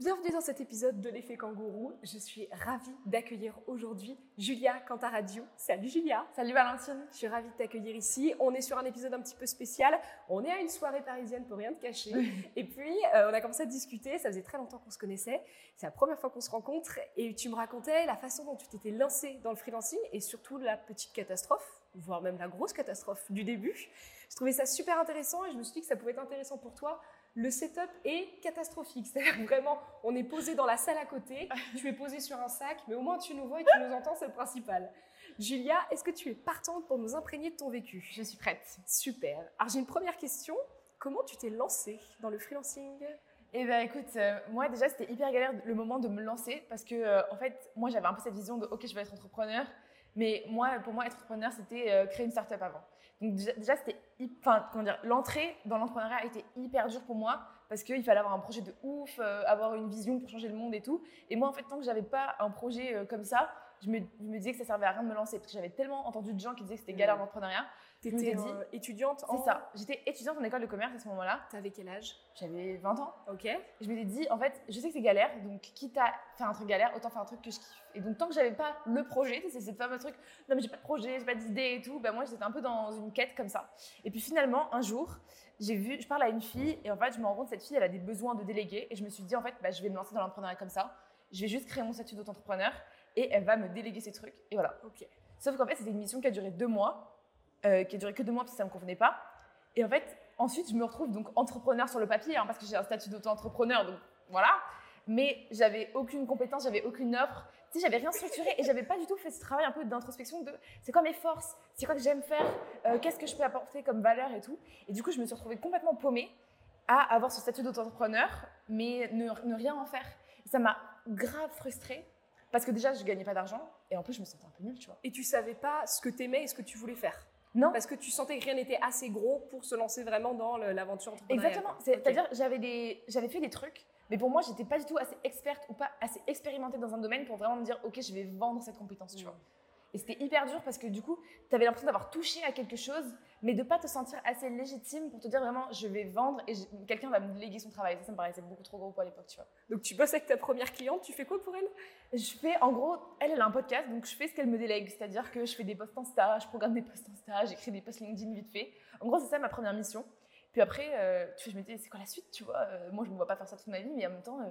Bienvenue dans cet épisode de l'effet kangourou. Je suis ravie d'accueillir aujourd'hui Julia Cantaradio. Salut Julia. Salut Valentine. Je suis ravie de t'accueillir ici. On est sur un épisode un petit peu spécial. On est à une soirée parisienne pour rien te cacher. Et puis, euh, on a commencé à discuter. Ça faisait très longtemps qu'on se connaissait. C'est la première fois qu'on se rencontre. Et tu me racontais la façon dont tu t'étais lancée dans le freelancing et surtout la petite catastrophe, voire même la grosse catastrophe du début. Je trouvais ça super intéressant et je me suis dit que ça pouvait être intéressant pour toi le setup est catastrophique. C'est-à-dire vraiment, on est posé dans la salle à côté, tu es posé sur un sac, mais au moins tu nous vois et tu nous entends, c'est le principal. Julia, est-ce que tu es partante pour nous imprégner de ton vécu? Je suis prête. Super. Alors j'ai une première question. Comment tu t'es lancée dans le freelancing? Eh bien, écoute, euh, moi déjà, c'était hyper galère le moment de me lancer parce que, euh, en fait, moi, j'avais un peu cette vision de OK, je vais être entrepreneur. Mais moi, pour moi, être entrepreneur, c'était euh, créer une start-up avant. Donc déjà, c'était, enfin, comment dire, l'entrée dans l'entrepreneuriat a été hyper dure pour moi parce qu'il fallait avoir un projet de ouf, euh, avoir une vision pour changer le monde et tout. Et moi, en fait, tant que j'avais pas un projet euh, comme ça, je me, je me, disais que ça servait à rien de me lancer parce que j'avais tellement entendu de gens qui disaient que c'était galère l'entrepreneuriat T'étais euh, étudiante C'est ça. J'étais étudiante en école de commerce à ce moment-là. T'avais quel âge? J'avais 20 ans. Ok. je m'étais dit, en fait, je sais que c'est galère, donc quitte à faire un truc galère, autant faire un truc que je kiffe. Et donc, tant que j'avais pas le projet, c'est ce fameux truc, non mais j'ai pas de projet, j'ai pas d'idée et tout, ben moi j'étais un peu dans une quête comme ça. Et puis finalement, un jour, j'ai vu, je parle à une fille et en fait, je me rends compte que cette fille, elle a des besoins de déléguer et je me suis dit, en fait, bah, je vais me lancer dans l'entrepreneuriat comme ça. Je vais juste créer mon statut d'auto-entrepreneur et elle va me déléguer ces trucs. Et voilà. Sauf qu'en fait, c'était une mission qui a duré deux mois euh, qui a duré que deux mois parce que ça me convenait pas. Et en fait, ensuite, je me retrouve donc entrepreneur sur le papier, hein, parce que j'ai un statut d'auto-entrepreneur, donc voilà. Mais j'avais aucune compétence, j'avais aucune offre, tu sais, j'avais rien structuré et j'avais pas du tout fait ce travail un peu d'introspection de c'est quoi mes forces, c'est quoi que j'aime faire, euh, qu'est-ce que je peux apporter comme valeur et tout. Et du coup, je me suis retrouvée complètement paumée à avoir ce statut d'auto-entrepreneur, mais ne, ne, rien en faire. ça m'a grave frustrée parce que déjà, je gagnais pas d'argent et en plus, je me sentais un peu nulle, tu vois. Et tu savais pas ce que t'aimais et ce que tu voulais faire non. Parce que tu sentais que rien n'était assez gros pour se lancer vraiment dans l'aventure entrepreneuriale. Exactement. C'est-à-dire, j'avais des, j'avais fait des trucs, mais pour moi, j'étais pas du tout assez experte ou pas assez expérimentée dans un domaine pour vraiment me dire, ok, je vais vendre cette compétence, tu mm. vois. Et c'était hyper dur parce que du coup, tu avais l'impression d'avoir touché à quelque chose, mais de pas te sentir assez légitime pour te dire vraiment, je vais vendre et quelqu'un va me léguer son travail. Ça, ça me paraissait beaucoup trop gros pour l'époque, tu vois. Donc tu bosses avec ta première cliente, tu fais quoi pour elle? Je fais, en gros, elle, elle a un podcast, donc je fais ce qu'elle me délègue. C'est-à-dire que je fais des posts Insta, je programme des posts Insta, j'écris des posts LinkedIn vite fait. En gros, c'est ça ma première mission. Puis après, euh, tu je me dis, c'est quoi la suite, tu vois? Euh, Moi, je ne me vois pas faire ça toute ma vie, mais en même temps, euh,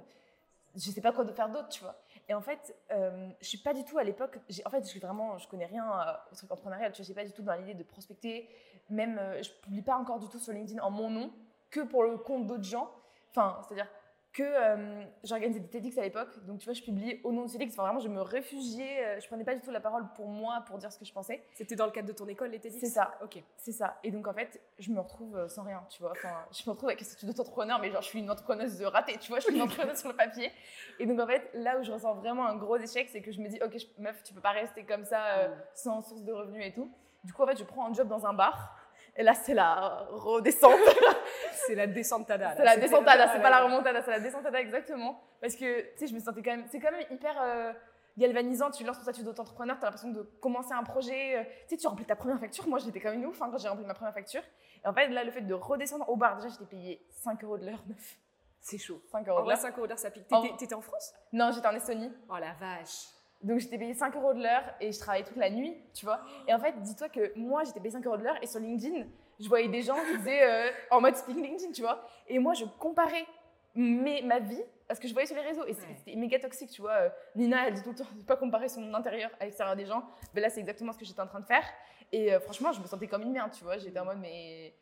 je sais pas quoi de faire d'autre, tu vois. Et en fait, euh, je suis pas du tout à l'époque. En fait, je suis vraiment, je connais rien au truc entrepreneurial. Tu vois, suis pas du tout dans l'idée de prospecter. Même, euh, je publie pas encore du tout sur LinkedIn en mon nom, que pour le compte d'autres gens. Enfin, c'est-à-dire, que euh, j'organisais des TEDx à l'époque. Donc, tu vois, je publiais au nom de TEDx. Enfin, vraiment, je me réfugiais. Euh, je prenais pas du tout la parole pour moi, pour dire ce que je pensais. C'était dans le cadre de ton école, les TEDx? C'est ça. Ok. C'est ça. Et donc, en fait, je me retrouve euh, sans rien, tu vois. Enfin, je me retrouve avec un statut d'entrepreneur, mais genre, je suis une entrepreneuse de raté, tu vois. Je suis une entrepreneuse sur le papier. Et donc, en fait, là où je ressens vraiment un gros échec, c'est que je me dis, ok, meuf, tu peux pas rester comme ça, mm. sans source de revenus et tout. Du coup, en fait, je prends un job dans un bar. Et là, c'est la redescente. c'est la descentada. C'est la descentada, c'est pas la remontada, c'est la descentada exactement. Parce que, tu sais, je me sentais quand même, c'est quand même hyper euh, galvanisant. Tu lances ton statut d'auto-entrepreneur, tu as l'impression de commencer un projet. Euh, tu sais, tu remplis ta première facture. Moi, j'étais quand même une ouf hein, quand j'ai rempli ma première facture. Et en fait, là, le fait de redescendre au bar, déjà, j'étais payée 5 euros de l'heure, neuf. C'est chaud. 5 euros de l'heure. 5 euros de l'heure, ça pique. T'étais en... en France? Non, j'étais en Estonie. Oh la vache. Donc j'étais payée 5 euros de l'heure et je travaillais toute la nuit, tu vois. Et en fait, dis-toi que moi, j'étais payée 5 euros de l'heure et sur LinkedIn, je voyais des gens qui faisaient euh, en mode speaking LinkedIn, tu vois. Et moi, je comparais mes, ma vie à ce que je voyais sur les réseaux. Et c'était méga toxique, tu vois. Euh, Nina, elle dit tout le temps de pas comparer son intérieur à l'extérieur des gens. Mais là, c'est exactement ce que j'étais en train de faire. Et euh, franchement, je me sentais comme une merde, tu vois. J'étais en mode, mais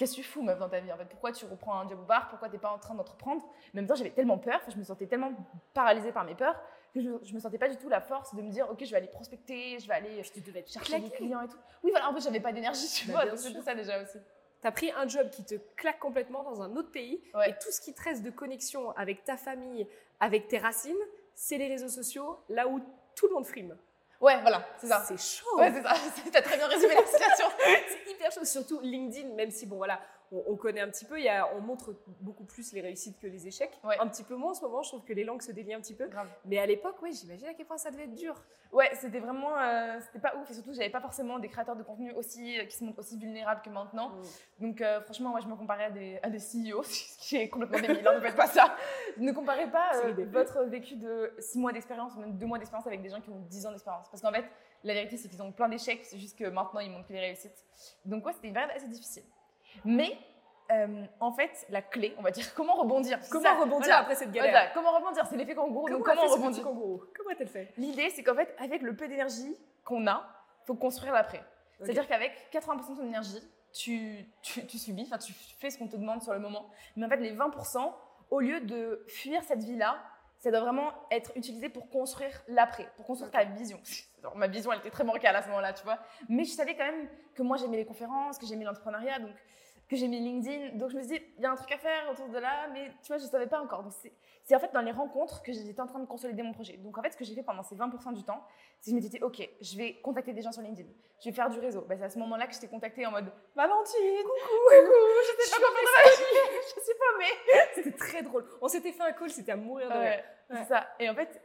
qu'est-ce que tu fous, meuf, dans ta vie En fait, pourquoi tu reprends un job au bar? Pourquoi t'es pas en train d'entreprendre? En même temps, j'avais tellement peur, je me sentais tellement paralysée par mes peurs que je, je, me sentais pas du tout la force de me dire, ok, je vais aller prospecter, je vais aller tu devais chercher des clients et tout. Oui, voilà, en fait, j'avais pas d'énergie, tu bah, vois, donc c'était ça déjà aussi. Tu as pris un job qui te claque complètement dans un autre pays et tout ce qui te reste de connexion avec ta famille, avec tes racines, c'est les réseaux sociaux, là où tout le monde frime. Ouais, voilà, c'est ça. C'est chaud. Ouais, c'est ça. T'as très bien résumé la situation. c'est hyper chaud, surtout LinkedIn, même si, bon, voilà, on, connaît un petit peu. Il y a, on montre beaucoup plus les réussites que les échecs. Ouais. Un petit peu moins en ce moment. Je trouve que les langues se délient un petit peu. Grave. Mais à l'époque, oui, j'imagine à quel point ça devait être dur. Ouais, c'était vraiment, euh, c'était pas ouf et surtout j'avais pas forcément des créateurs de contenu aussi euh, qui se montrent aussi vulnérables que maintenant. Donc euh, franchement, moi je me comparais à des, à des CEO, ce qui est complètement débile, hein, ne faites pas ça. Ne comparez pas euh, votre vécu de 6 mois d'expérience ou même 2 mois d'expérience avec des gens qui ont 10 ans d'expérience. Parce qu'en fait, la vérité c'est qu'ils ont plein d'échecs, c'est juste que maintenant ils montrent que les réussites. Donc ouais, c'était une période assez difficile. Mais euh, en fait, la clé, on va dire, comment rebondir Comment ça, rebondir voilà. après cette galère Voilà, comment rebondir C'est l'effet kangourou, donc comment fait ce rebondir kangourou Comment a-t-elle fait L'idée, c'est qu'en fait, avec le peu d'énergie qu'on a, faut construire l'après. C'est-à-dire qu'avec 80% de ton énergie, tu, tu, tu subis, enfin, tu fais ce qu'on te demande sur le moment. Mais en fait, les 20%, au lieu de fuir cette vie-là, ça doit vraiment être utilisé pour construire l'après, pour construire ta vision. Ma vision, elle était très bancale à ce moment-là, tu vois. Mais je savais quand même que moi, j'aimais les conférences, que j'aimais l'entrepreneuriat, donc que j'aimais LinkedIn. Donc, je me suis dit, il y a un truc à faire autour de là, mais tu vois, je ne savais pas encore. Donc, c'est en fait dans les rencontres que j'étais en train de consolider mon projet. Donc, en fait, ce que j'ai fait pendant ces 20% du temps, c'est que je m'étais dit, OK, je vais contacter des gens sur LinkedIn. Je vais faire du réseau. Bah, c'est à ce moment-là que je t'ai contacté en mode Valentine, coucou, je sais pas comment je suis paumée. C'était très drôle. On s'était fait un call, c'était à mourir de rire. Ouais, c'est ça. Et en fait,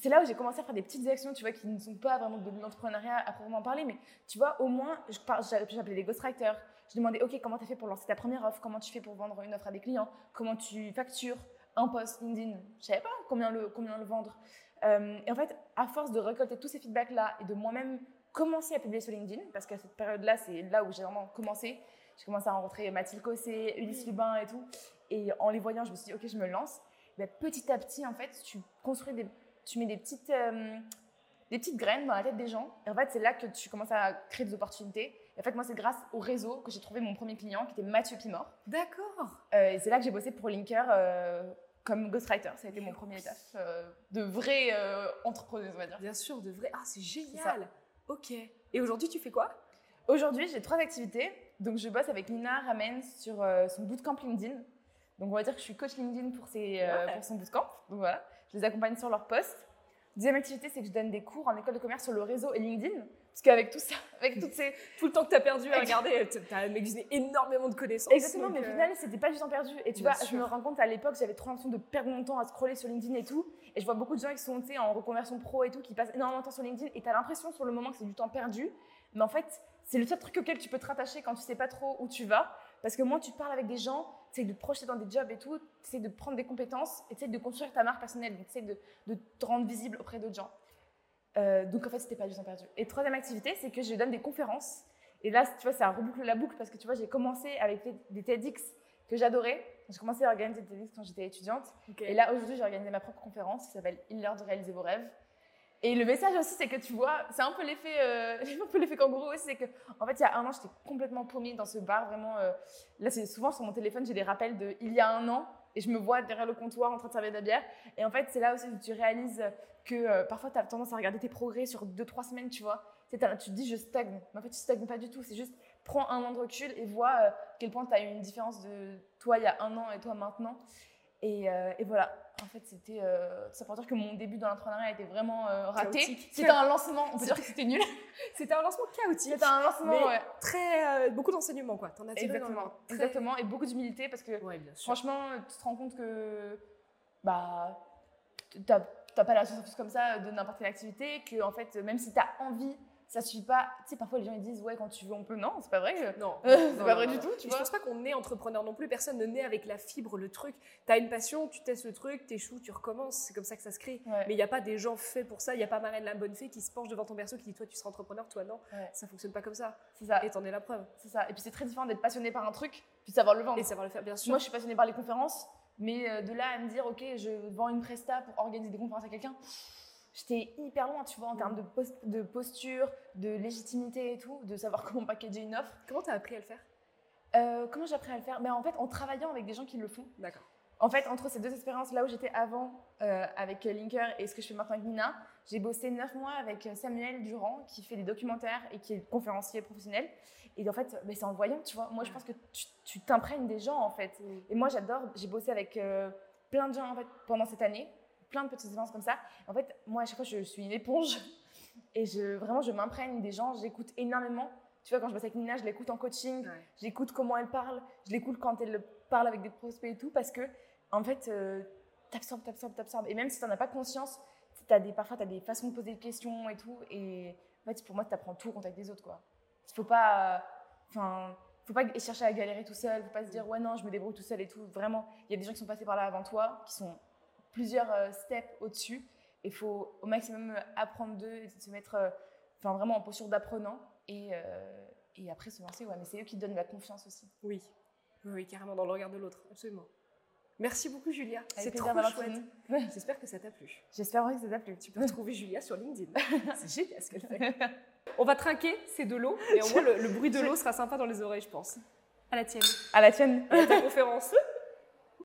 c'est là où j'ai commencé à faire des petites actions, tu vois, qui ne sont pas vraiment de l'entrepreneuriat à proprement parler, mais tu vois, au moins, j'appelais des ghostwriters. Je demandais, OK, comment tu as fait pour lancer ta première offre? Comment tu fais pour vendre une offre à des clients? Comment tu factures un post LinkedIn? Je savais pas combien le, combien le vendre. Euh, et en fait, à force de récolter tous ces feedbacks-là et de moi-même commencer à publier sur LinkedIn, parce qu'à cette période-là, c'est là où j'ai vraiment commencé. J'ai commencé à rencontrer Mathilde Cossé, Ulysse Lubin et tout. Et en les voyant, je me suis dit, OK, je me lance. Ben, petit à petit, en fait, tu construis des, tu mets des petites, euh, des petites graines dans la tête des gens. Et en fait, c'est là que tu commences à créer des opportunités. Et en fait, moi, c'est grâce au réseau que j'ai trouvé mon premier client, qui était Mathieu Pimor. D'accord. Euh, et c'est là que j'ai bossé pour Linker euh, comme ghostwriter. Ça a été mon premier étape euh, de vraie entrepreneuse, on va dire. Bien sûr, de vrai. Ah, c'est génial. Ok. Et aujourd'hui, tu fais quoi? Aujourd'hui, j'ai trois activités. Donc, je bosse avec Nina Ramens sur son bootcamp LinkedIn. Donc, on va dire que je suis coach LinkedIn pour, ses, Ouais. pour son bootcamp. Donc, voilà. Je les accompagne sur leur posts. Deuxième activité, c'est que je donne des cours en école de commerce sur le réseau et LinkedIn. Parce qu'avec tout ça, avec toutes ces. Tout le temps que tu as perdu à regarder, tu as magasiné énormément de connaissances. Exactement, mais au euh, final, c'était pas du temps perdu. Et tu vois, je me rends compte à l'époque, j'avais trop l'impression de perdre mon temps à scroller sur LinkedIn et tout. Et je vois beaucoup de gens qui sont en reconversion pro et tout, qui passent énormément de temps sur LinkedIn. Et tu as l'impression sur le moment que c'est du temps perdu. Mais en fait, c'est le seul truc auquel tu peux te rattacher quand tu sais pas trop où tu vas. Parce que moi, tu parles avec des gens, tu de te projeter dans des jobs et tout, tu de prendre des compétences et tu de construire ta marque personnelle. Donc, tu de, de te rendre visible auprès d'autres gens. Euh, donc, en fait, c'était pas du temps perdu. Et troisième activité, c'est que je donne des conférences. Et là, tu vois, ça reboucle la boucle parce que tu vois, j'ai commencé avec des- TEDx que j'adorais. J'ai commencé à organiser des TEDx quand j'étais étudiante. Et là, aujourd'hui, j'ai organisé ma propre conférence qui s'appelle Il est l'heure de réaliser vos rêves. Et le message aussi, c'est que tu vois, c'est un peu l'effet, euh, un peu l'effet kangourou aussi, c'est que, en fait, il y a un an, j'étais complètement paumée dans ce bar, vraiment. euh, là, c'est souvent sur mon téléphone, j'ai des rappels de il y a un an, et je me vois derrière le comptoir en train de servir de la bière. Et en fait, c'est là aussi où tu réalises que euh, parfois, tu as tendance à regarder tes progrès sur 2-3 semaines, tu vois. Tu tu te dis, je stagne. Mais en fait, tu stagnes pas du tout. C'est juste, prends un an de recul et vois euh, quel point tu as eu une différence de toi il y a un an et toi maintenant. Et, euh, et voilà, en fait, c'était. euh, ça pour dire que mon début dans l'entrepreneuriat était vraiment euh, raté. C'était un lancement, on peut dire que c'était nul. C'était un lancement chaotique. C'était un lancement, Mais ouais. très, euh, beaucoup d'enseignements, quoi. T'en as tiré Exactement, très- exactement. Et beaucoup d'humilité parce que Ouais, franchement, tu te rends compte que. Bah. T'as t'as pas la chance comme ça de n'importe quelle activité, que en fait, même si t'as envie, ça suffit pas. Tu sais, parfois les gens ils disent, ouais, quand tu veux, on peut. Non, c'est pas vrai. Non, c'est non, pas non, vrai non, du tout, tu vois. Je pense pas qu'on est entrepreneur non plus. Personne ne naît avec la fibre, le truc. T'as une passion, tu testes le truc, t'échoues, tu recommences. C'est comme ça que ça se crée. Ouais. Mais il n'y a pas des gens faits pour ça. Il n'y a pas Marraine la bonne fée qui se penche devant ton berceau qui dit toi tu seras entrepreneur, toi non. Ouais. Ça fonctionne pas comme ça. C'est ça. Et t'en es la preuve. C'est ça. Et puis c'est très différent d'être passionné par un truc, puis savoir le vendre. Et savoir le faire, bien sûr. Moi, je suis passionnée par les conférences, mais euh, de là à me dire, ok, je vends une presta pour organiser des conférences à quelqu'un, j'étais hyper loin, tu vois, en termes de, post- de posture, de légitimité et tout, de savoir comment packager une offre. Comment t'as appris à le faire? Euh, comment j'ai appris à le faire? Ben, En fait, en travaillant avec des gens qui le font. D'accord. En fait, entre ces deux expériences, là où j'étais avant euh, avec Linker et ce que je fais maintenant avec Nina, j'ai bossé neuf mois avec Samuel Durand, qui fait des documentaires et qui est conférencier professionnel. Et en fait, ben, c'est en le voyant, tu vois. Moi, je pense que tu- tu t'imprègnes des gens, en fait. Et moi, j'adore, j'ai bossé avec euh, plein de gens en fait, pendant cette année, plein de petites expériences comme ça. En fait, moi, à chaque fois, je suis une éponge et je, vraiment, je m'imprègne des gens, j'écoute énormément Tu vois, quand je bosse avec Nina, je l'écoute en coaching, Ouais. j'écoute comment elle parle, je l'écoute quand elle parle avec des prospects et tout, parce que, en fait, euh, t'absorbes, t'absorbes, t'absorbes. Et même si t'en as pas conscience, as des, parfois, t'as des façons de poser des questions et tout. Et en fait, pour moi, t'apprends tout au contact des autres, quoi. Faut pas. euh, Enfin. faut pas chercher à galérer tout seul, faut pas se dire ouais non je me débrouille tout seul et tout. Vraiment, il y a des gens qui sont passés par là avant toi, qui sont plusieurs euh, steps au-dessus. Et il faut au maximum apprendre d'eux et se mettre euh, enfin, vraiment en posture d'apprenant. Et, euh, et après se lancer, ouais, mais c'est eux qui donnent la confiance aussi. Oui. oui, oui, carrément dans le regard de l'autre, absolument. Merci beaucoup Julia, c'est trop chouette. J'espère que ça t'a plu. J'espère que ça t'a plu. Tu peux retrouver Julia sur LinkedIn. C'est génial ce qu'elle fait. On va trinquer, c'est de l'eau, mais au moins le, le bruit de l'eau sera sympa dans les oreilles, je pense. À la tienne, À la tienne. à ta conférence.